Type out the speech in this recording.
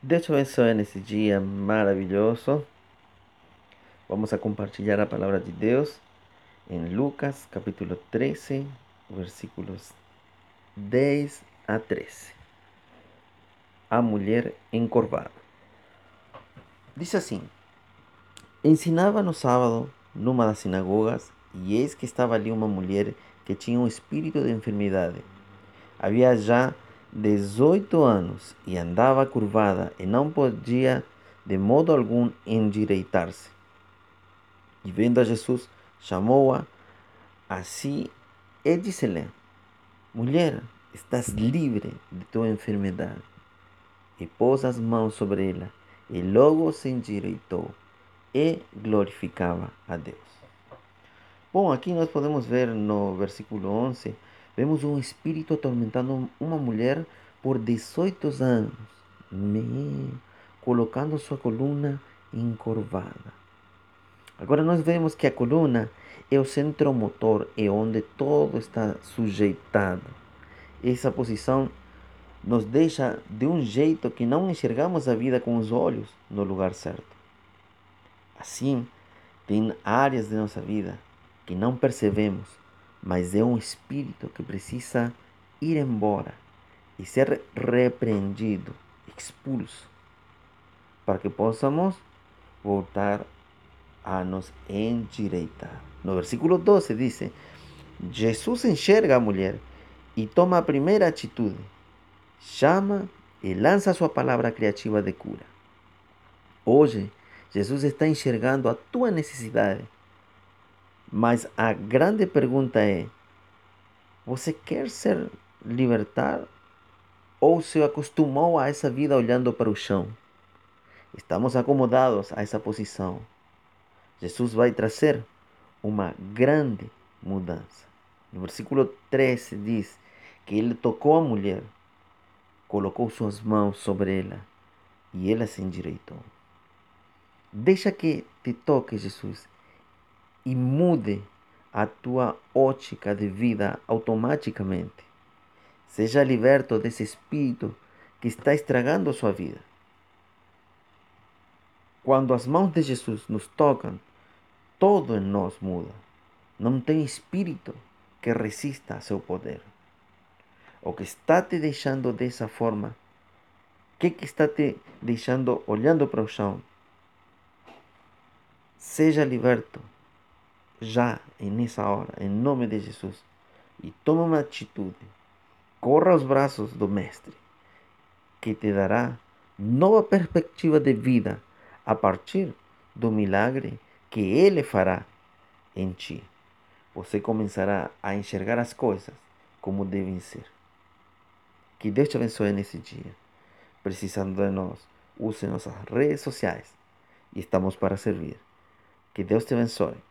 Deus te abençoe nesse dia maravilhoso. Vamos a compartilhar a palavra de Deus em Lucas capítulo 13, versículos 10 a 13. A mulher encorvada. Diz assim: Ensinava no sábado numa das sinagogas, e eis que estava ali uma mulher que tinha um espírito de enfermidade. Havia já 18 anos e andava curvada e não podia de modo algum endireitar-se. E vendo a Jesus, chamou-a a si e disse-lhe: Mulher, estás livre de tua enfermidade. E pôs as mãos sobre ela, e logo se endireitou e glorificava a Deus. Bom, aqui nós podemos ver no versículo 11 Vemos um espírito atormentando uma mulher por 18 anos, colocando sua coluna encurvada. Agora nós vemos que a coluna é o centro motor, é onde todo está sujeitado. Essa posição nos deixa de um jeito que não enxergamos a vida com os olhos no lugar certo. Assim, tem áreas de nossa vida que não percebemos mas é um espírito que precisa ir embora e ser repreendido, expulso, para que possamos voltar a nos endireitar. No versículo 12 diz: Jesus enxerga a mulher e toma a primeira atitude, chama e lança sua palavra criativa de cura. Hoje, Jesus está enxergando a tua necessidade mas a grande pergunta é: você quer ser libertar ou se acostumou a essa vida olhando para o chão? Estamos acomodados a essa posição. Jesus vai trazer uma grande mudança. No versículo 13 diz que ele tocou a mulher, colocou suas mãos sobre ela e ela se endireitou. Deixa que te toque, Jesus, e mude a tua ótica de vida automaticamente. Seja liberto desse espírito que está estragando a sua vida. Quando as mãos de Jesus nos tocam, todo em nós muda. Não tem espírito que resista a seu poder. O que está te deixando dessa forma, o que, que está te deixando olhando para o chão, seja liberto já nessa hora, em nome de Jesus, e toma uma atitude. Corra aos braços do Mestre, que te dará nova perspectiva de vida a partir do milagre que Ele fará em ti. Você começará a enxergar as coisas como devem ser. Que Deus te abençoe nesse dia. Precisando de nós, use nossas redes sociais e estamos para servir. Que Deus te abençoe.